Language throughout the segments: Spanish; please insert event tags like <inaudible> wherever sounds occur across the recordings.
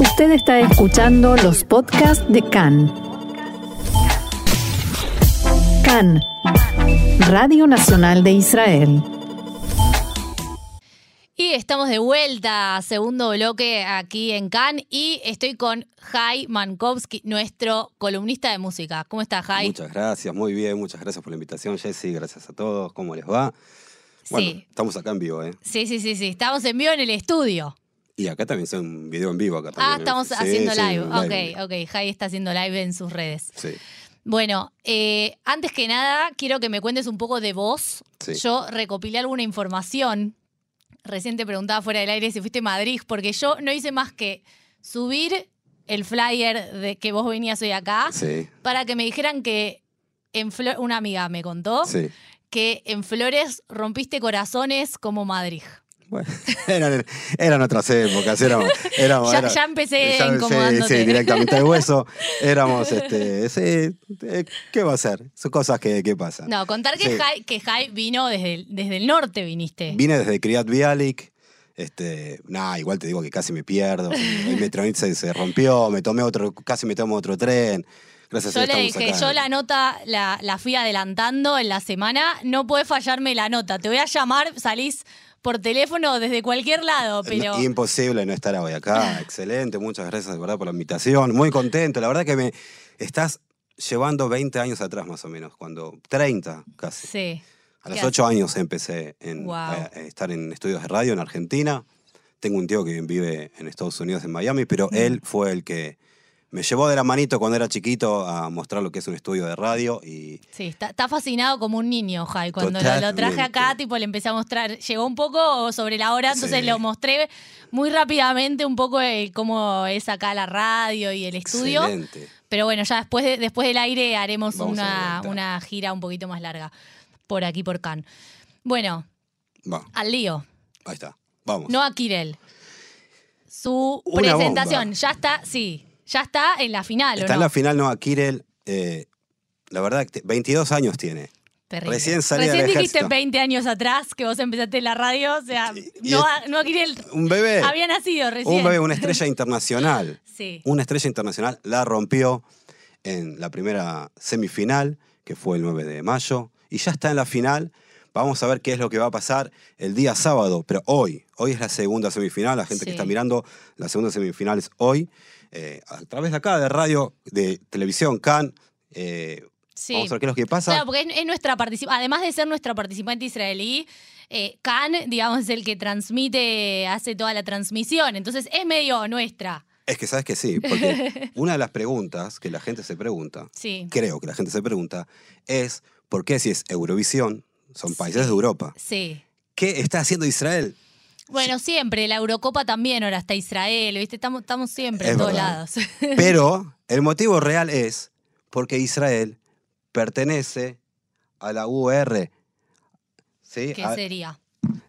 Usted está escuchando los podcasts de CAN. CAN, Radio Nacional de Israel. Y estamos de vuelta, segundo bloque aquí en CAN y estoy con Jai Mankowski, nuestro columnista de música. ¿Cómo está, Jai? Muchas gracias, muy bien, muchas gracias por la invitación, Jessy, gracias a todos, ¿cómo les va? Bueno, Sí. estamos acá en vivo, ¿eh? Sí, sí, sí, sí. Estamos en vivo en el estudio. Y acá también es un video en vivo acá también. Ah, estamos Sí, haciendo sí, live. un Ok, ok. Jai está haciendo live en sus redes. Sí. Bueno, eh, antes que nada, quiero que me cuentes un poco de vos. Sí. Yo recopilé alguna información. Recién te preguntaba fuera del aire si fuiste a Madrid, porque yo no hice más que subir el flyer de que vos venías hoy acá Sí, para que me dijeran que en Flo- una amiga me contó sí. que en Flores rompiste corazones como Madrid. Bueno, <laughs> eran, eran otras épocas, éramos... <laughs> éramos Ya- era- ya empecé ya- sí, incomodándote. Sí, directamente de hueso. <laughs> Éramos, este, sí, eh, ¿qué va a ser? Son cosas que, que pasan. No, contar que, Sí. Jai, que Jai vino desde el, desde el norte, viniste. Vine desde Kriat Bialik. Este, nada, igual te digo que casi me pierdo. El Metronit se, se rompió, me tomé otro, casi me tomo otro tren. Gracias a Yo Dios le dije, acá. yo la nota la, la fui adelantando en la semana, no puede fallarme la nota. Te voy a llamar, salís por teléfono desde cualquier lado, pero... No, imposible no estar hoy acá. <laughs> Excelente, muchas gracias de verdad por la invitación. Muy contento. La verdad que me estás llevando 20 años atrás más o menos, cuando 30 casi. Sí. A los ¿Qué 8 años empecé en, Wow. a- a estar en estudios de radio en Argentina. Tengo un tío que vive en Estados Unidos, en Miami, pero él fue el que me llevó de la manito cuando era chiquito a mostrar lo que es un estudio de radio y Sí, está, está fascinado como un niño, Jai. Cuando lo, lo traje acá, tipo, le empecé a mostrar. Llegó un poco sobre la hora, entonces Sí. lo mostré muy rápidamente un poco de cómo es acá la radio y el estudio. excelente. Pero bueno, ya después, de- después del aire haremos una, una gira un poquito más larga por aquí, por Cannes. Bueno, Va, al lío. ahí está. Vamos. No a Kirel. Su Una presentación bomba. ya está, sí, ya está en la final, ¿o Está en no? la final Noah Kirel. eh, la verdad, que te- 22 años tiene. Terrible. Recién salí Recién del dijiste ejército. 20 años atrás que vos empezaste la radio, o sea, Y- y no, es- a- no a Kirel Un bebé. había nacido recién. Un bebé, una estrella internacional. <laughs> Sí. Una estrella internacional la rompió en la primera semifinal, que fue el 9 de mayo, y ya está en la final. Vamos a ver qué es lo que va a pasar el día sábado, pero hoy, hoy es la segunda semifinal, la gente Sí. que está mirando, la segunda semifinal es hoy, eh, a través de acá, de radio, de televisión, CAN. eh, Sí. Vamos a ver qué es lo que pasa. Claro, porque es, es nuestra participación, además de ser nuestra participante israelí, eh, Khan, digamos, es el que transmite, hace toda la transmisión, entonces es medio nuestra. Es que sabes que sí, porque <laughs> una de las preguntas que la gente se pregunta, Sí. creo que la gente se pregunta, es ¿por qué si es Eurovisión, son países de Europa? Sí. ¿Qué está haciendo Israel? Bueno, siempre, la Eurocopa también, ahora está Israel, ¿viste? Estamos, estamos siempre Es en todos lados. <laughs> Pero el motivo real es porque Israel pertenece a la UR. ¿Sí? ¿Qué A- sería?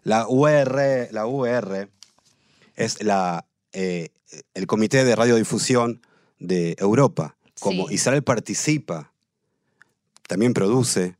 La UR, la UR es la, eh, el Comité de Radiodifusión de Europa. Como Sí. Israel participa, también produce.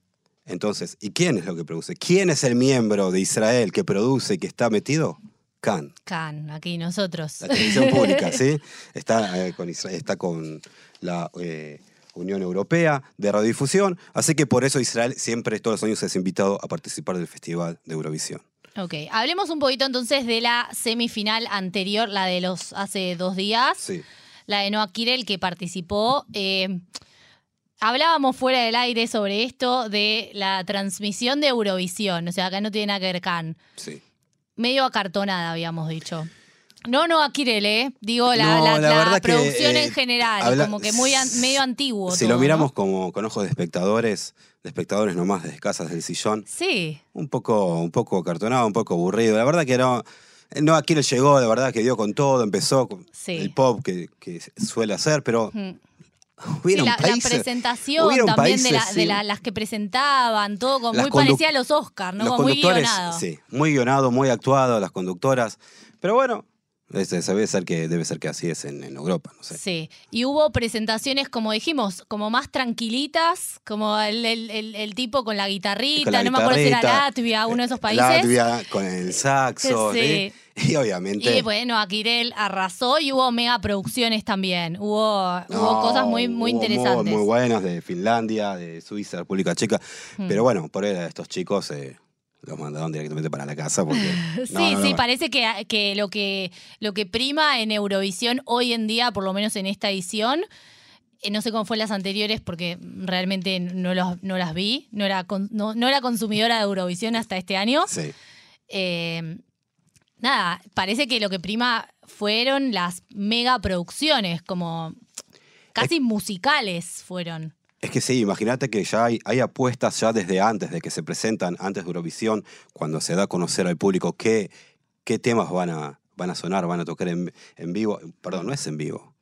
Entonces, ¿y quién es lo que produce? ¿Quién es el miembro de Israel que produce y que está metido? Khan, Khan, aquí nosotros. la televisión pública, ¿sí? <laughs> Está, eh, con, Isra- está con la eh, Unión Europea de Radiodifusión, así que por eso Israel siempre, todos los años, es invitado a participar del Festival de Eurovisión. Ok, hablemos un poquito entonces de la semifinal anterior, la de los hace dos días. Sí. la de Noah Kirel que participó. Eh, hablábamos fuera del aire sobre esto de la transmisión de Eurovisión. O sea, acá no tiene nada que ver Khan. Sí. Medio acartonada, habíamos dicho. No, Noah Kirel, ¿eh? Digo, la, No, la- la la verdad que, producción eh, en general. habla- como que muy an- medio antiguo. Si todo, lo miramos ¿no? como con ojos de espectadores, de espectadores nomás de casas del sillón, Sí, un poco, un poco cartonado, un poco aburrido. La verdad que no. No, aquí le llegó, de verdad que dio con todo, empezó con Sí. el pop que, que suele hacer, pero Mm. <laughs> Sí, la, la países. presentación hubieron también de, la- países, de sí. la- las que presentaban, todo como muy parecía a los Oscars, ¿no? los Como muy guionado. sí, muy guionado, muy actuado, las conductoras. Pero bueno, Ese- debe ser que debe ser que así es en, en Europa, no sé. Sí. Y hubo presentaciones, como dijimos, como más tranquilitas, como el, el- el- el tipo con la guitarrita, Con la no me acuerdo si era Latvia, uno de esos países. Latvia con el saxo, Sí. ¿sí? Y obviamente. Y bueno, Aquirel arrasó y hubo mega producciones también. Hubo, no, hubo cosas muy, muy hubo interesantes. Muy, buenas de Finlandia, de Suiza, República Checa. Hmm. Pero bueno, por ahí estos chicos eh, los mandaron directamente para la casa porque. <laughs> Sí, no, no, sí, no. parece que, que, lo que lo que prima en Eurovisión hoy en día, por lo menos en esta edición, eh, no sé cómo fue las anteriores porque realmente no, los- no las vi, no era, no, no era consumidora de Eurovisión hasta este año. Sí. Eh, nada, parece que lo que prima fueron las mega producciones, como casi musicales fueron. Es que sí, imagínate que ya hay, hay apuestas ya desde antes de que se presentan, antes de Eurovisión, cuando se da a conocer al público qué, qué temas van a, van a sonar, van a tocar en, en vivo. Perdón, no es en vivo.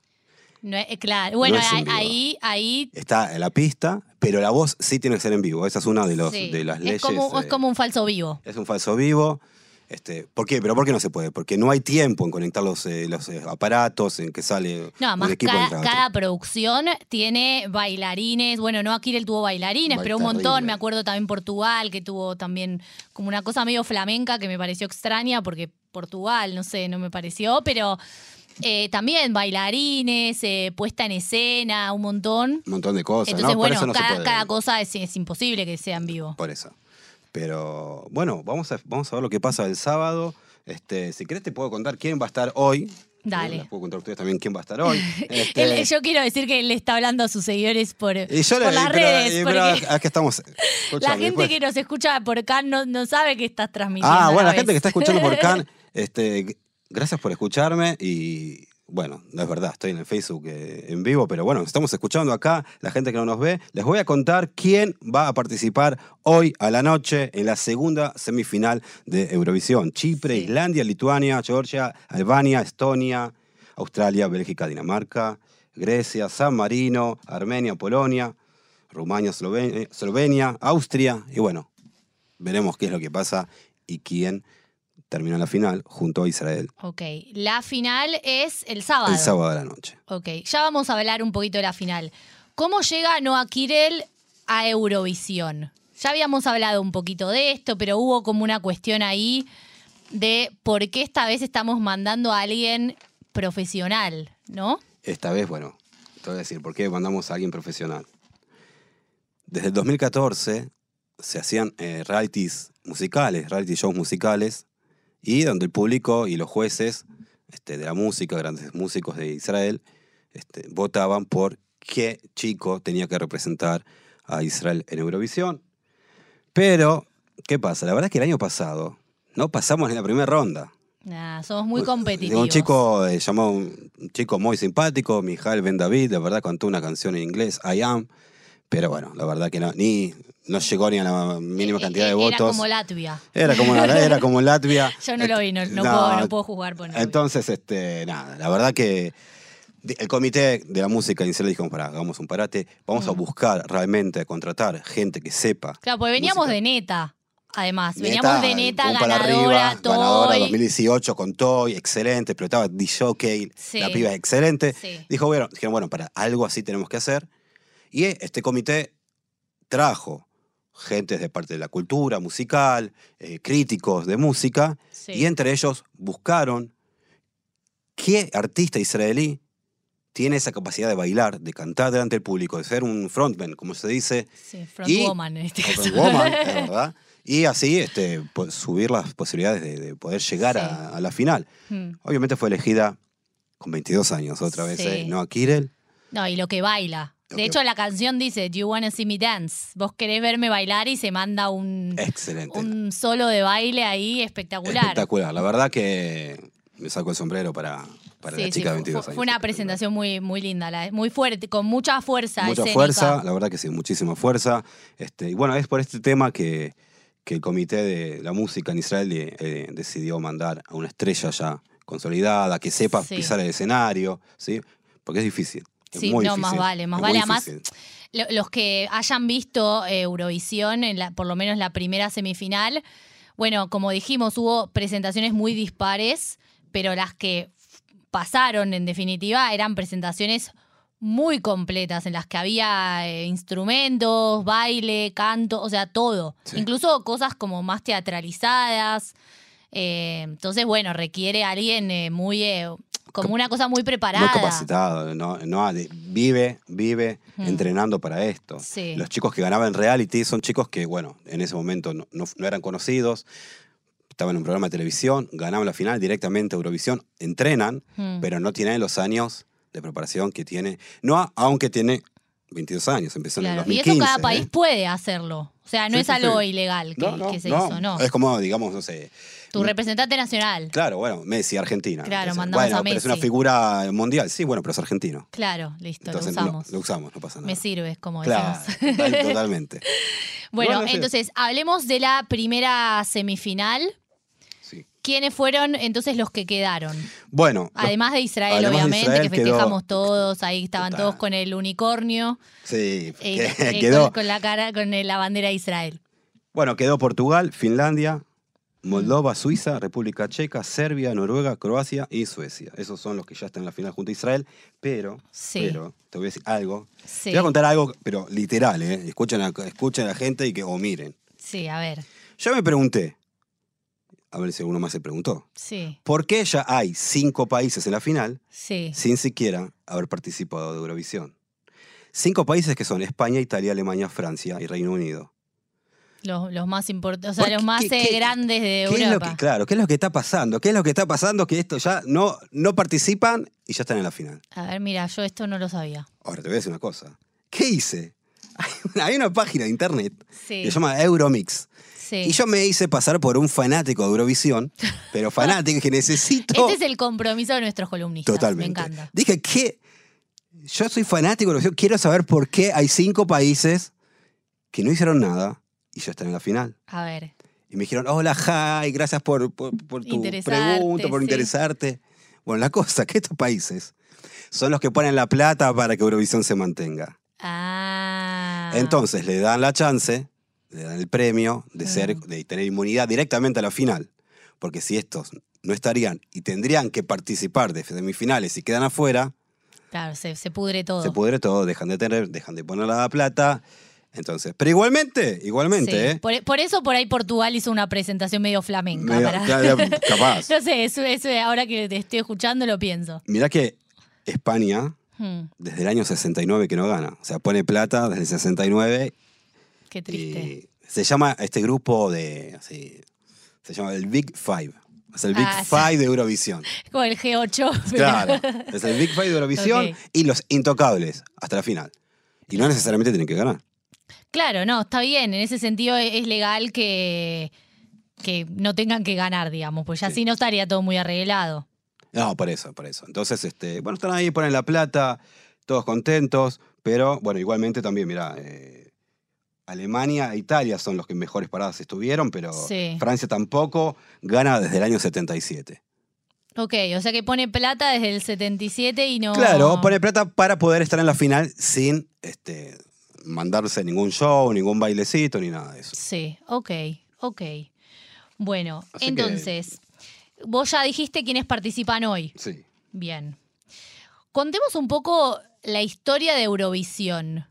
No es- eh, claro, bueno, es ahí- ahí, Está en la pista, pero la voz sí tiene que ser en vivo. Esa es una de, los, sí, de las leyes. es, como, es eh, como un falso vivo. es un falso vivo. Este, ¿Por qué? ¿Pero por qué no se puede? Porque no hay tiempo en conectar los, eh, los eh, aparatos, en que sale No, un además equipo cada, producción tiene bailarines. Bueno, no aquí él tuvo bailarines, Ba- pero un montón. terrible. Me acuerdo también Portugal, que tuvo también como una cosa medio flamenca que me pareció extraña, porque Portugal, no sé, no me pareció, pero eh, también bailarines, eh, puesta en escena, un montón. Un montón de cosas. Entonces, ¿no? Bueno, no cada, cada cosa es, es imposible que sea en vivo. Por eso. Pero bueno, vamos a, vamos a ver lo que pasa el sábado. Este, si querés te puedo contar quién va a estar hoy. Dale. Les puedo contar a ustedes también quién va a estar hoy. <laughs> Este, Él- yo quiero decir que él le está hablando a sus seguidores por, y yo por le- las pero- redes. pero acá estamos. <laughs> La gente después- que nos escucha por acá no, no sabe que estás transmitiendo. Ah, bueno, la vez. gente que está escuchando por <laughs> Can, este, gracias por escucharme y bueno, no es verdad, estoy en el Facebook eh, en vivo, pero bueno, estamos escuchando acá, la gente que no nos ve, les voy a contar quién va a participar hoy a la noche en la segunda semifinal de Eurovisión. Chipre, Sí. Islandia, Lituania, Georgia, Albania, Estonia, Australia, Bélgica, Dinamarca, Grecia, San Marino, Armenia, Polonia, Rumania, Eslovenia, Eslovenia, Austria y bueno, veremos qué es lo que pasa y quién termina la final junto a Israel Ok, la final es el sábado. el sábado de la noche. Ok, ya vamos a hablar un poquito de la final. ¿Cómo llega Noah Kirel a Eurovisión? Ya habíamos hablado un poquito de esto, pero hubo como una cuestión ahí de por qué esta vez estamos mandando a alguien profesional, ¿no? Esta vez, bueno, te voy a decir por qué mandamos a alguien profesional. Desde el 2014 se hacían eh, realities musicales, reality shows musicales, y donde el público y los jueces este, de la música, grandes músicos de Israel, este, votaban por qué chico tenía que representar a Israel en Eurovisión. Pero, ¿qué pasa? La verdad es que el año pasado no pasamos en la primera ronda. Nah, somos muy competitivos. Un chico eh, llamado, un chico muy simpático, Mijael Ben David, la verdad cantó una canción en inglés, I Am, pero bueno, la verdad que no, ni, no llegó ni a la mínima Eh, cantidad de eh, votos. Era como Latvia. Era como, era <laughs> como Latvia. Yo no lo vi, no, no No, puedo, no puedo jugar por no. Entonces, este, nada, la verdad que el comité de la música en Israel dijo, para, hagamos un parate, vamos a Mm. buscar realmente, a contratar gente que sepa. Claro, porque veníamos música. de neta, además. Neta, veníamos de neta, ganadora, arriba, ganadora Toy. 2018 con Toy, excelente, pero estaba DJ, Sí. la piba es excelente. Sí. Dijo, bueno, dijeron, bueno, para algo así tenemos que hacer. Y este comité trajo gentes de parte de la cultura musical, eh, críticos de música, Sí. y entre ellos buscaron qué artista israelí tiene esa capacidad de bailar, de cantar delante del público, de ser un frontman, como se dice, Sí, front Y- woman en este caso. frontwoman, es <laughs> verdad, y así este, subir las posibilidades de, de poder llegar Sí. a, a la final. Mm. Obviamente fue elegida con 22 años otra vez, Sí. ¿eh? ¿no? A Kirel. No, y lo que baila. De hecho, la canción dice, Do you wanna see me dance? Vos querés verme bailar y se manda un, Excelente. un solo de baile ahí espectacular. Espectacular. La verdad que me saco el sombrero para, para Sí, la sí, chica de fue- 22 fue, años. fue una presentación muy, muy linda, la- muy fuerte, con mucha fuerza. Mucha escénica. fuerza, la verdad que sí, muchísima fuerza. Este, y bueno, es por este tema que, que el comité de la música en Israel eh, eh, decidió mandar a una estrella ya consolidada, que sepa Sí. pisar el escenario, ¿sí? Porque es difícil. Sí, muy no, más vale, más vale. Además, Los que hayan visto eh, Eurovisión, en la, por lo menos la primera semifinal, bueno, como dijimos, hubo presentaciones muy dispares, pero las que pasaron, en definitiva, eran presentaciones muy completas en las que había eh, instrumentos, baile, canto, o sea, todo. Sí. Incluso cosas como más teatralizadas. Eh, entonces, bueno, requiere a alguien eh, muy, como una cosa muy preparada. Muy capacitado, no, no, de- vive, vive entrenando para esto. Sí. Los chicos que ganaban reality son chicos que, bueno, en ese momento no, no- no eran conocidos, estaban en un programa de televisión, ganaban la final directamente a Eurovisión, entrenan, pero no tienen los años de preparación que tiene, no, aunque tiene 22 años, empezó en el Claro, Y 2015. eso cada ¿eh? país puede hacerlo. O sea, no Sí, es sí, algo sí. ilegal que, No, no, que se no. hizo, no. Es como, digamos, no sé, Tu representante nacional. Claro, bueno, Messi, Argentina. Claro, Entonces, mandamos bueno, a pero es una Messi. figura mundial. Sí, bueno, pero es argentino. Claro, listo, Entonces lo usamos. Lo, usamos, no pasa nada. Me sirve, como Claro, decimos. total- totalmente. <laughs> Bueno, entonces, hablemos de la primera semifinal. ¿Quiénes fueron entonces los que quedaron? Bueno, Además de Israel, además de obviamente, Israel que quedó- festejamos todos, ahí estaban todos con el unicornio, sí, eh, eh, <laughs> quedó, con, con la cara, con la bandera de Israel. bueno, quedó Portugal, Finlandia, Moldova, Suiza, República Checa, Serbia, Noruega, Croacia y Suecia. Esos son los que ya están en la final junto a Israel. Pero, Sí. pero, te voy a decir algo. Sí, Te voy a contar algo, pero literal, ¿eh? Escuchen a, escuchen a la gente y que, o miren. sí, a ver, Yo me pregunté, a ver si alguno más se preguntó, sí, ¿por qué ya hay cinco países en la final sí. sin siquiera haber participado de Eurovisión? Cinco países que son España, Italia, Alemania, Francia y Reino Unido. Los, los más importantes, o sea, ¿Por los más qué- eh, qué- grandes de ¿Qué es lo Europa. que, claro, ¿qué es lo que está pasando? ¿Qué es lo que está pasando? Que esto ya no, no participan y ya están en la final. A ver, mira, yo esto no lo sabía. Ahora te voy a decir una cosa. ¿Qué hice? Hay <laughs> una, hay una página de internet Sí, que se llama Euromix. Sí. Y yo me hice pasar por un fanático de Eurovisión, <laughs> pero fanático que necesito. Este es el compromiso de nuestros columnistas. Totalmente. Me encanta. Dije que yo soy fanático de Eurovisión, quiero saber por qué hay cinco países que no hicieron nada y ya están en la final. A ver, Y me dijeron, hola, Jai, gracias por, por, por tu pregunta, por sí. interesarte. Bueno, la cosa que estos países son los que ponen la plata para que Eurovisión se mantenga. ah. Entonces le dan la chance, le dan el premio de, ser, de tener inmunidad directamente a la final. Porque si estos no estarían y tendrían que participar de semifinales y quedan afuera, Claro, se, se pudre todo. se pudre todo, dejan de tener, dejan de poner la plata. Entonces, pero igualmente, igualmente, Sí. ¿eh? Por, por eso por ahí Portugal hizo una presentación medio flamenca. Medio- para- claro, <laughs> capaz. no sé, eso, eso ahora que te estoy escuchando lo pienso. Mirá que España, Hmm, desde el año 69 que no gana. O sea, pone plata desde el 69 qué triste. y se llama este grupo de, así, se llama el Big Five. Es el Big Ah, sí. Five de Eurovisión. Como el G8. pero- Claro, <laughs> es el Big Five de Eurovisión y los intocables hasta la final. Y no necesariamente tienen que ganar. Claro, no, está bien. En ese sentido es es legal que, que no tengan que ganar, digamos, pues ya Sí. si no estaría todo muy arreglado. No, por eso, por eso. Entonces, este, bueno, están ahí, ponen la plata, todos contentos, pero bueno, igualmente también, mira, Alemania e Italia son los que mejores paradas estuvieron, pero Sí. Francia tampoco gana desde el año 77. Ok, o sea que pone plata desde el 77 y no. Claro, pone plata para poder estar en la final sin este, mandarse ningún show, ningún bailecito, ni nada de eso. Sí, ok, ok. Bueno, Así que- entonces, vos ya dijiste quiénes participan hoy. Sí. Bien. Contemos un poco la historia de Eurovisión.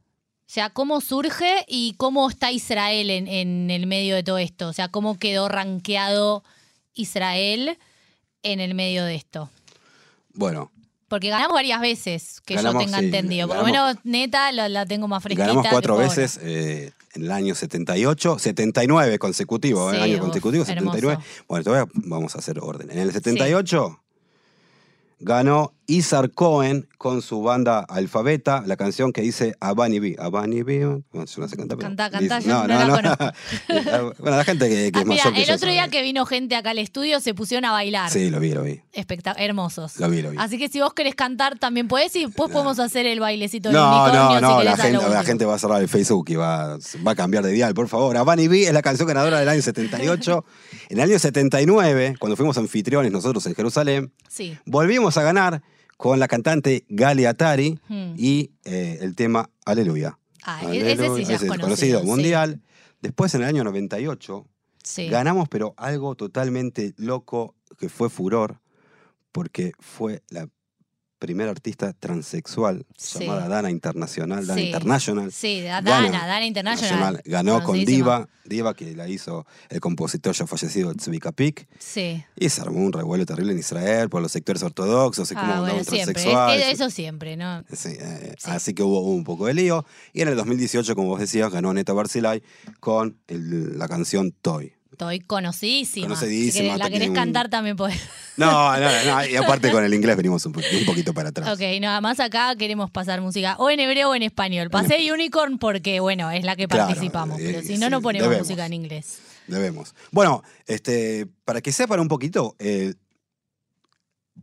O sea, cómo surge y cómo está Israel en, en el medio de todo esto. O sea, cómo quedó rankeado Israel en el medio de esto. Bueno, Porque ganamos varias veces, que Ganamos, yo tenga sí, entendido. Por lo menos neta la, la tengo más fresquita. ganamos que cuatro por- veces eh, en el año 78, 79 consecutivo, Sí, eh, año uf, consecutivo, hermoso. 79. Bueno, todavía vamos a hacer orden. En el 78 ganó Isar Cohen con su banda Alfabeta, la canción que dice Abani B. Abani B. Bueno, yo no sé cantar, pero Cantá, cantá, dice- yo no la conozco. <laughs> bueno, la gente que, que Ah, es mira, el otro día sabe. que vino gente acá al estudio se pusieron a bailar. Sí, lo vi, lo vi. Espectac- hermosos. Lo vi, lo vi. Así que si vos querés cantar también podés y después podemos hacer el bailecito del No, unicornio no, no, la gente, la último. gente va a cerrar el Facebook y va, va a cambiar de dial, por favor. Abani B es la canción ganadora del año 78. <laughs> en el año 79, cuando fuimos anfitriones nosotros en Jerusalén, Sí. volvimos a ganar con la cantante Gali Atari Hmm. y eh, el tema Aleluya. Ah, e- ese sí ya es conocido, sí. mundial. Después, en el año 98, Sí. ganamos, pero algo totalmente loco que fue furor, porque fue la primera artista transexual Sí. llamada Dana Internacional, Dana Sí. International. Sí. Dana, Dana International. Ganó con. Diva, Diva que la hizo el compositor ya fallecido Tzvika Pik. Sí. Y se armó un revuelo terrible en Israel por los sectores ortodoxos y Ah, como bueno. Es- Eso siempre, ¿no? Sí, eh, Sí. Así que hubo, un poco de lío. Y en el 2018, como vos decías, ganó Neta Barzilay con el- la canción Toy. Estoy conocidísima. Conocidísima, Si la querés un- cantar también podés. No, no, no. Y aparte con el inglés venimos un, po- un poquito para atrás. Ok, nada más acá queremos pasar música o en hebreo o en español. Pasé <laughs> Unicorn porque, bueno, es la que Claro, participamos. eh, Pero si sí, no, no ponemos debemos. música en inglés. Debemos. Bueno, este, para que sepan un poquito, eh,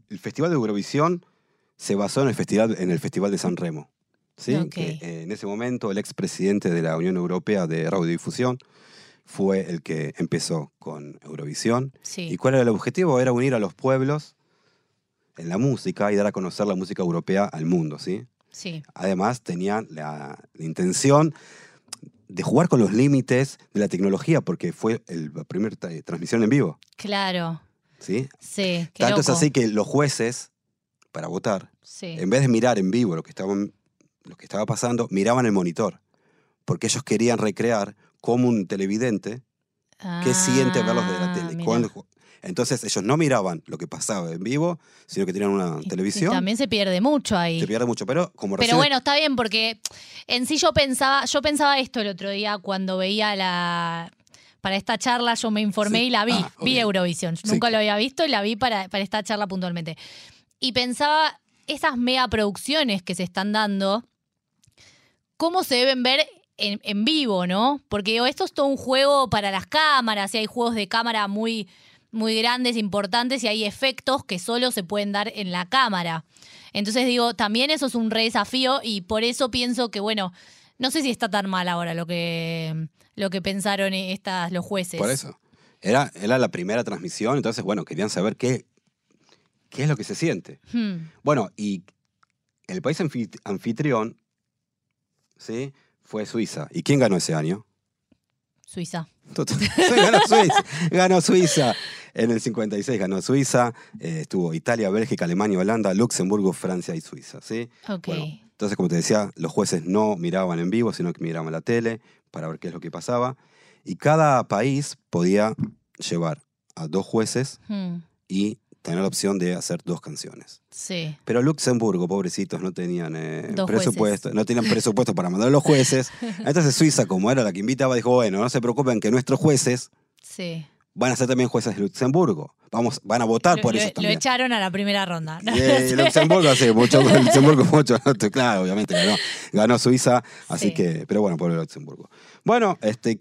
el Festival de Eurovisión se basó en el Festival, en el festival de San Remo. ¿sí? Que, eh, en ese momento el expresidente de la Unión Europea de Radiodifusión fue el que empezó con Eurovisión. Sí. ¿Y cuál era el objetivo? Era unir a los pueblos en la música y dar a conocer la música europea al mundo, ¿sí? Sí. Además, tenían la, la intención de jugar con los límites de la tecnología, porque fue el- la primera tra- transmisión en vivo, Claro. ¿sí? Sí. Qué Tanto es así que los jueces, para votar, Sí. en vez de mirar en vivo lo que, estaban, lo que estaba pasando, miraban el monitor, porque ellos querían recrear como un televidente qué siente verlos de la Ah, tele. Cuando- entonces ellos no miraban lo que pasaba en vivo, sino que tenían una Y- y televisión. también se pierde mucho ahí. Se pierde mucho, pero como Pero recién- bueno, está bien porque en sí yo pensaba, yo pensaba esto el otro día cuando veía la para esta charla yo me informé Sí. y la vi, Ah, vi Eurovisión. Sí. Nunca lo había visto y la vi para, para esta charla puntualmente. Y pensaba esas mega producciones que se están dando, cómo se deben ver en, en vivo, ¿no? Porque digo, esto es todo un juego para las cámaras y hay juegos de cámara muy, muy grandes, importantes y hay efectos que solo se pueden dar en la cámara. Entonces digo, también eso es un re desafío y por eso pienso que, bueno, no sé si está tan mal ahora lo que, lo que pensaron estas, los jueces. Por eso. Era, era la primera transmisión, entonces, bueno, querían saber qué, qué es lo que se siente. Hmm, Bueno, y el país anfit- anfitrión, ¿sí? Fue Suiza. ¿Y quién ganó ese año? Suiza. Ganó Suiza. Ganó Suiza. En el 56 ganó Suiza. eh, estuvo Italia, Bélgica, Alemania, Holanda, Luxemburgo, Francia y Suiza, ¿sí? Ok. Bueno, entonces, como te decía, los jueces no miraban en vivo, sino que miraban la tele para ver qué es lo que pasaba. Y cada país podía llevar a dos jueces Hmm, y tener la opción de hacer dos canciones. sí. Pero Luxemburgo, pobrecitos, no tenían eh, presupuesto, no tenían presupuesto para mandar a los jueces. <laughs> Entonces Suiza, como era la que invitaba, dijo, bueno, no se preocupen que nuestros jueces Sí. van a ser también jueces de Luxemburgo. Vamos, van a votar Lo, por lo- ellos lo también. echaron a la primera ronda. Y, eh, Luxemburgo, sí, mucho, <laughs> Luxemburgo, mucho, claro, obviamente ganó, ganó Suiza, así Sí. que, pero bueno, pobre Luxemburgo. Bueno, este,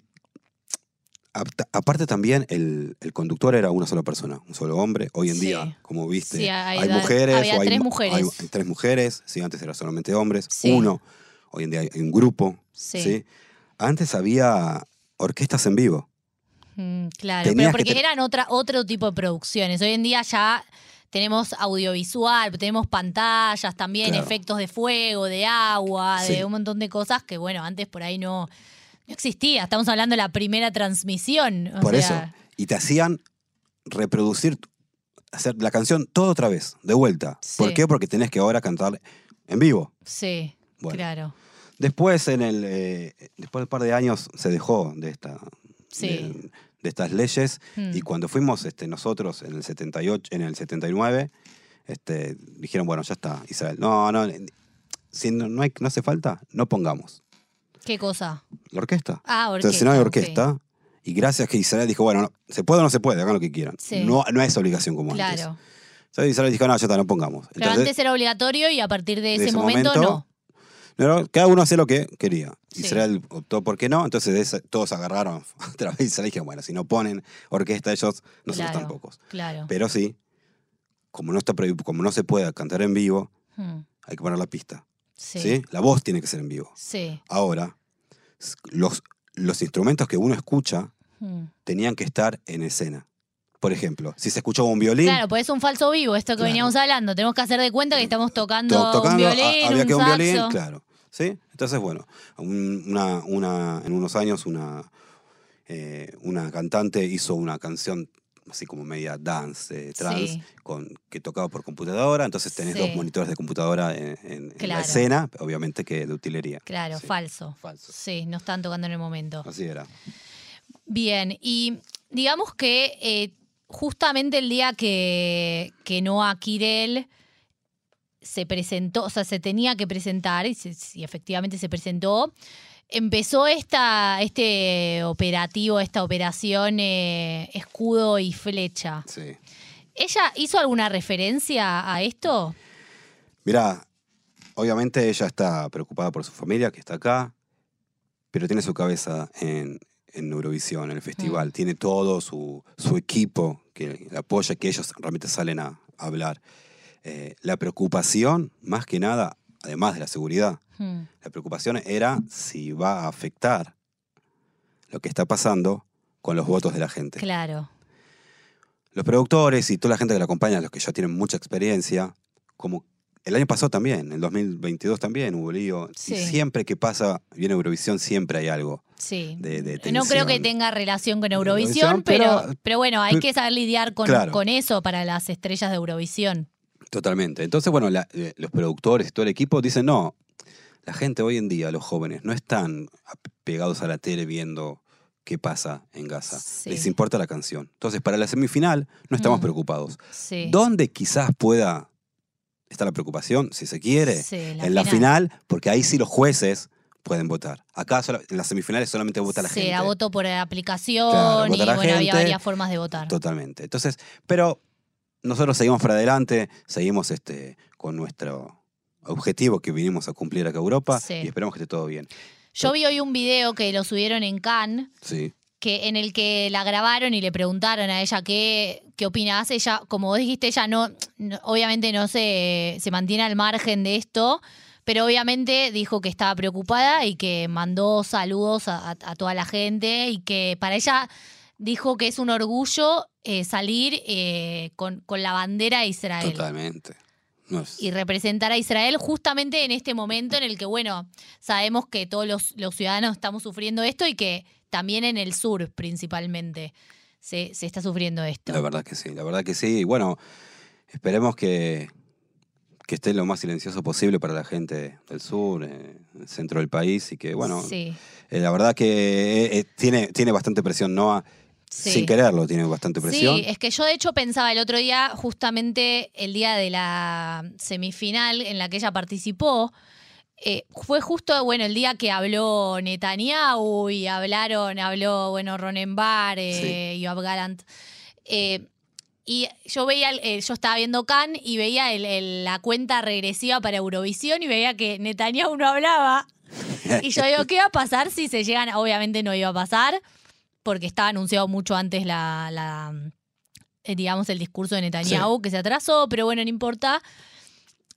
aparte también el, el conductor era una sola persona, un solo hombre. Hoy en Sí. día, como viste, Sí, hay- mujeres, había o hay, tres mujeres. hay tres mujeres, sí, antes era solamente hombres, Sí. uno, hoy en día hay un grupo, Sí. Antes había orquestas en vivo. Mm, claro, Tenías pero que porque eran otra, otro tipo de producciones. Hoy en día ya tenemos audiovisual, tenemos pantallas también, Claro. efectos de fuego, de agua, de un montón de cosas que, bueno, antes por ahí no, no existía. Estamos hablando de la primera transmisión. o Por sea, eso. Y te hacían reproducir, hacer la canción todo otra vez, de vuelta. ¿Por qué? Porque tenés que ahora cantar en vivo. Sí, Bueno. claro. Después, en el, eh, después de un par de años, se dejó de, esta, Sí. de, de estas leyes. Mm. Y cuando fuimos este, nosotros en el 78, en el 79, este, dijeron, bueno, ya está, Israel. No, no, si no, no, hay, no hace falta, no pongamos. ¿Qué cosa? La orquesta. Ah, orquesta. Entonces, si no hay orquesta, y gracias que Israel dijo, bueno, no, se puede o no se puede, hagan lo que quieran. Sí. No, no es obligación como antes. Claro. Entonces Israel dijo, no, ya está, no pongamos. Pero Entonces, antes era obligatorio y a partir de ese, ese momento, momento, no. no, no, cada uno hacía lo que quería. Sí. Israel optó por qué no, entonces todos agarraron <laughs> otra vez Israel y dijeron, bueno, si no ponen orquesta ellos, nosotros Claro, tampoco. Claro. Pero sí, como no, está como no se puede cantar en vivo, Mm, hay que poner la pista. Sí. Sí. La voz tiene que ser en vivo. Sí. Ahora, los, los instrumentos que uno escucha Mm. tenían que estar en escena. Por ejemplo, si se escuchaba un violín, Claro, pues es un falso vivo, esto que Claro. veníamos hablando. Tenemos que hacer de cuenta que estamos tocando, to- tocando, un a- violín, había un que un saxo. violín, claro. ¿Sí? Entonces, bueno, un- una, una, en unos años una, eh, una cantante hizo una canción así como media dance, eh, Sí. con, que tocaba por computadora. Entonces tenés dos monitores de computadora en, en- en la escena, obviamente que de utilería. Claro, Sí. falso. Falso. Sí, no están tocando en el momento. Así era. Bien, y digamos que eh, justamente el día que, que Noah Kirel se presentó, o sea, se tenía que presentar, y efectivamente se presentó, empezó esta, este operativo, esta operación eh, escudo y flecha. Sí. ¿Ella hizo alguna referencia a esto? Mirá, obviamente ella está preocupada por su familia, que está acá, pero tiene su cabeza en, en Eurovisión, en el festival. Mm. Tiene todo su, su equipo que la apoya, que ellos realmente salen a, a hablar. Eh, la preocupación, más que nada, además de la seguridad, Hmm, la preocupación era si va a afectar lo que está pasando con los votos de la gente. Claro. Los productores y toda la gente que la acompaña, los que ya tienen mucha experiencia, como el año pasado también, en el 2022 también hubo lío. Sí. Y siempre que pasa, viene Eurovisión, siempre hay algo. Sí. De- de no creo que tenga relación con Eurovisión, Eurovisión, pero, pero- pero bueno, hay que saber lidiar con, Claro. con eso para las estrellas de Eurovisión. Totalmente. Entonces, bueno, la- eh, los productores y todo el equipo dicen, no, la gente hoy en día, los jóvenes, no están pegados a la tele viendo qué pasa en Gaza. Sí. Les importa la canción. Entonces, para la semifinal no estamos Mm. preocupados. Sí. ¿Dónde quizás pueda estar la preocupación, si se quiere? Sí, en la final, porque ahí sí los jueces pueden votar. Acá en las semifinales solamente vota la Sí, gente. la voto por aplicación Claro, y la bueno, había varias formas de votar. Totalmente. Entonces, pero nosotros seguimos para adelante, seguimos este, con nuestro objetivo que vinimos a cumplir acá a Europa Sí. y esperamos que esté todo bien. Yo vi hoy un video que lo subieron en Cannes, Sí, que en el que la grabaron y le preguntaron a ella qué, qué opinás. Ella, como vos dijiste, ella no, no- obviamente no se, se mantiene al margen de esto, pero obviamente dijo que estaba preocupada y que mandó saludos a, a- a toda la gente y que para ella dijo que es un orgullo eh, salir eh, con, con la bandera de Israel. totalmente. No es- y representar a Israel justamente en este momento en el que, bueno, sabemos que todos los, los ciudadanos estamos sufriendo esto y que también en el sur principalmente se, se está sufriendo esto. La verdad que sí, la verdad que sí. Y bueno, esperemos que, que esté lo más silencioso posible para la gente del sur, eh, el centro del país y que, bueno, sí, la verdad que tiene, tiene bastante presión, Noah. Sí. Sin quererlo, tiene bastante presión. Sí, es que yo de hecho pensaba el otro día, justamente el día de la semifinal en la que ella participó, eh, fue justo, bueno, el día que habló Netanyahu y hablaron, habló, bueno, Ronenbar, eh, Yoav Galant. Eh, y yo veía, eh, yo estaba viendo Cannes y veía el- el- la cuenta regresiva para Eurovisión y veía que Netanyahu no hablaba. <laughs> Y yo digo, ¿qué va a pasar si se llegan? Obviamente no iba a pasar, porque estaba anunciado mucho antes la, la, eh, digamos, el discurso de Netanyahu, que se atrasó, pero bueno, no importa.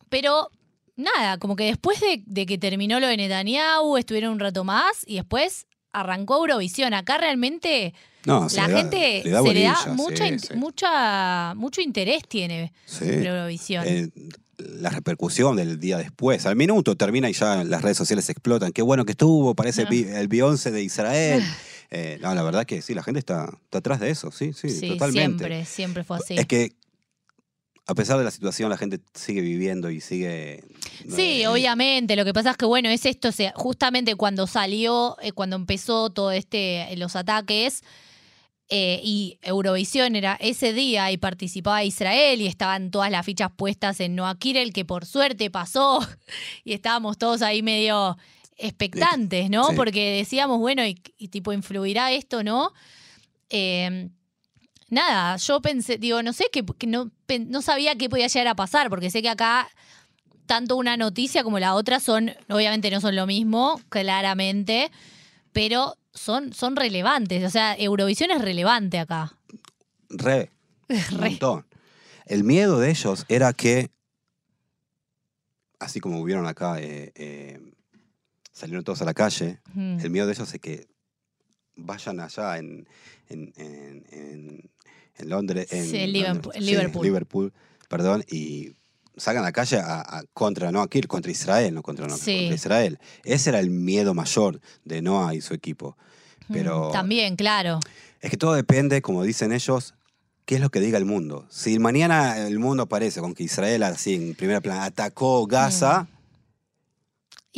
Pero nada, como que después de, de que terminó lo de Netanyahu, estuvieron un rato más y después arrancó Eurovisión. Acá realmente No, la le da- gente le da se le da mucha, sí, in- sí. mucha, mucho interés tiene Eurovisión. Eh, la repercusión del día después. Al minuto termina y ya las redes sociales explotan. Qué bueno que estuvo, parece Ah. Bi- el Beyoncé de Israel. <laughs> Eh, no, la verdad que sí, la gente está, está atrás de eso, sí, sí, sí, totalmente. siempre, siempre fue así. Es que a pesar de la situación, la gente sigue viviendo y sigue. Sí, eh, obviamente. Lo que pasa es que, bueno, es esto, o sea, justamente cuando salió, eh, cuando empezó todo este, los ataques, eh, y Eurovisión era ese día y participaba Israel y estaban todas las fichas puestas en Noah Kirel, que por suerte pasó, <laughs> y estábamos todos ahí medio expectantes, ¿no? Sí. Porque decíamos, bueno, y, y tipo, ¿influirá esto, no? Eh, nada, yo pensé, digo, no sé, que, que no, no sabía qué podía llegar a pasar, porque sé que acá tanto una noticia como la otra son, obviamente no son lo mismo, claramente, pero son, son relevantes. O sea, Eurovisión es relevante acá. Re. <laughs> Un Re. montón. El miedo de ellos era que, así como hubieron acá, eh, eh, salieron todos a la calle, Mm. el miedo de ellos es que vayan allá en, en, en- en- en Londres, en, Sí, Liverpool- Londres, sí, Liverpool. Liverpool, perdón, y salgan a la calle a- a- contra, no aquí, contra Israel, no contra, no, Sí. contra Israel. Ese era el miedo mayor de Noah y su equipo. Pero Mm, También, claro. es que todo depende, como dicen ellos, qué es lo que diga el mundo. Si mañana el mundo aparece con que Israel así en primera plana atacó Gaza,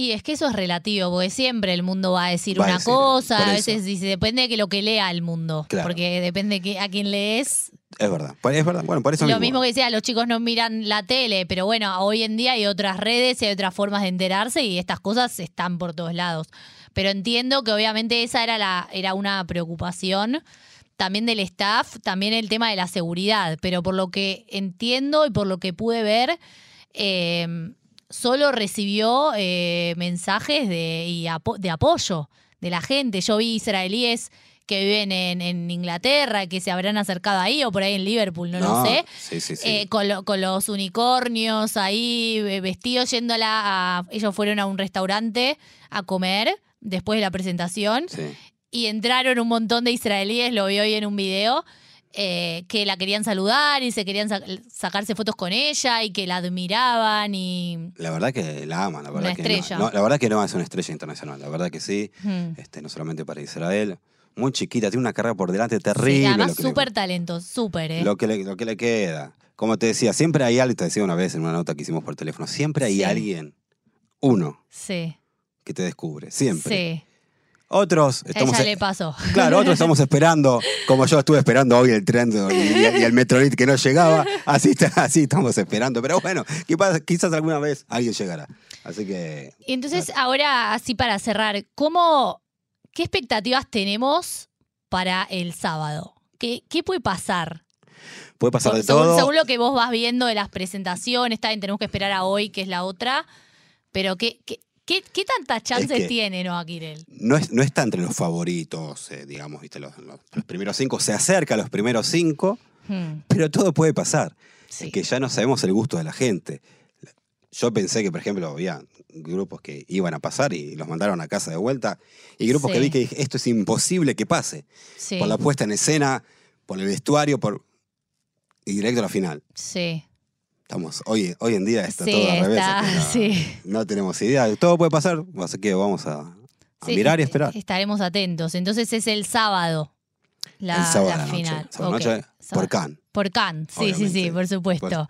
Y es que eso es relativo, porque siempre el mundo va a decir Va una decir, cosa, a veces dice, depende de que lo que lea el mundo, Claro. porque depende que, a quién lees. es verdad. Es verdad. Bueno, por eso Lo mismo que decía, los chicos no miran la tele, pero bueno, hoy en día hay otras redes y hay otras formas de enterarse y estas cosas están por todos lados. Pero entiendo que obviamente esa era, la, era una preocupación también del staff, también el tema de la seguridad, pero por lo que entiendo y por lo que pude ver, eh, solo recibió eh, mensajes de, y apo- de apoyo de la gente. Yo vi israelíes que viven en, en Inglaterra, que se habrán acercado ahí o por ahí en Liverpool, no, lo sé. Sí, sí, sí. Eh, con, lo- con los unicornios ahí vestidos yéndola a... Ellos fueron a un restaurante a comer después de la presentación y entraron un montón de israelíes, lo vi hoy en un video, eh, que la querían saludar y se querían sa- sacarse fotos con ella y que la admiraban y... La verdad que la aman, la verdad Una que estrella. No, No, la verdad que no es una estrella internacional, la verdad que sí. Hmm. Este, no solamente para Israel. Muy chiquita, tiene una carrera por delante Sí, terrible. además que le- súper talento, súper, ¿eh? lo, que le, lo que le queda. Como te decía, siempre hay alguien, te decía una vez en una nota que hicimos por teléfono, siempre hay Sí. alguien, uno, Sí, que te descubre, siempre. sí. Otros estamos, ella le pasó. claro, otros estamos esperando, como yo estuve esperando hoy el tren y, y el Metrolit que no llegaba, así, estamos esperando. Pero bueno, quizás, quizás alguna vez alguien llegará. Así que Y entonces, ahora, así para cerrar, ¿cómo, ¿qué expectativas tenemos para el sábado? ¿Qué, qué puede pasar? puede pasar de según, todo. según lo que vos vas viendo de las presentaciones, bien, tenemos que esperar a hoy, que es la otra. Pero, ¿qué, qué, qué, qué tantas chances que- tiene Noah Kirel? no, es, no está entre los favoritos, eh, digamos, ¿viste? Los, los- los primeros cinco, se acerca a los primeros cinco, Hmm, pero todo puede pasar. sí. Es que ya no sabemos el gusto de la gente. Yo pensé que, por ejemplo, había grupos que iban a pasar y los mandaron a casa de vuelta, y grupos Sí. que vi que dije, esto es imposible que pase, sí, por la puesta en escena, por el vestuario, por y directo a la final. sí. Estamos, hoy, hoy en día está Sí, todo al revés. está- <laughs> no, sí. no tenemos idea. Todo puede pasar, así que vamos a, a Sí, mirar y esperar. Estaremos atentos. Entonces es el sábado la, el sábado la a la noche. final. sábado noche, por Cannes. Por Cannes, sí, sí, sí, por supuesto.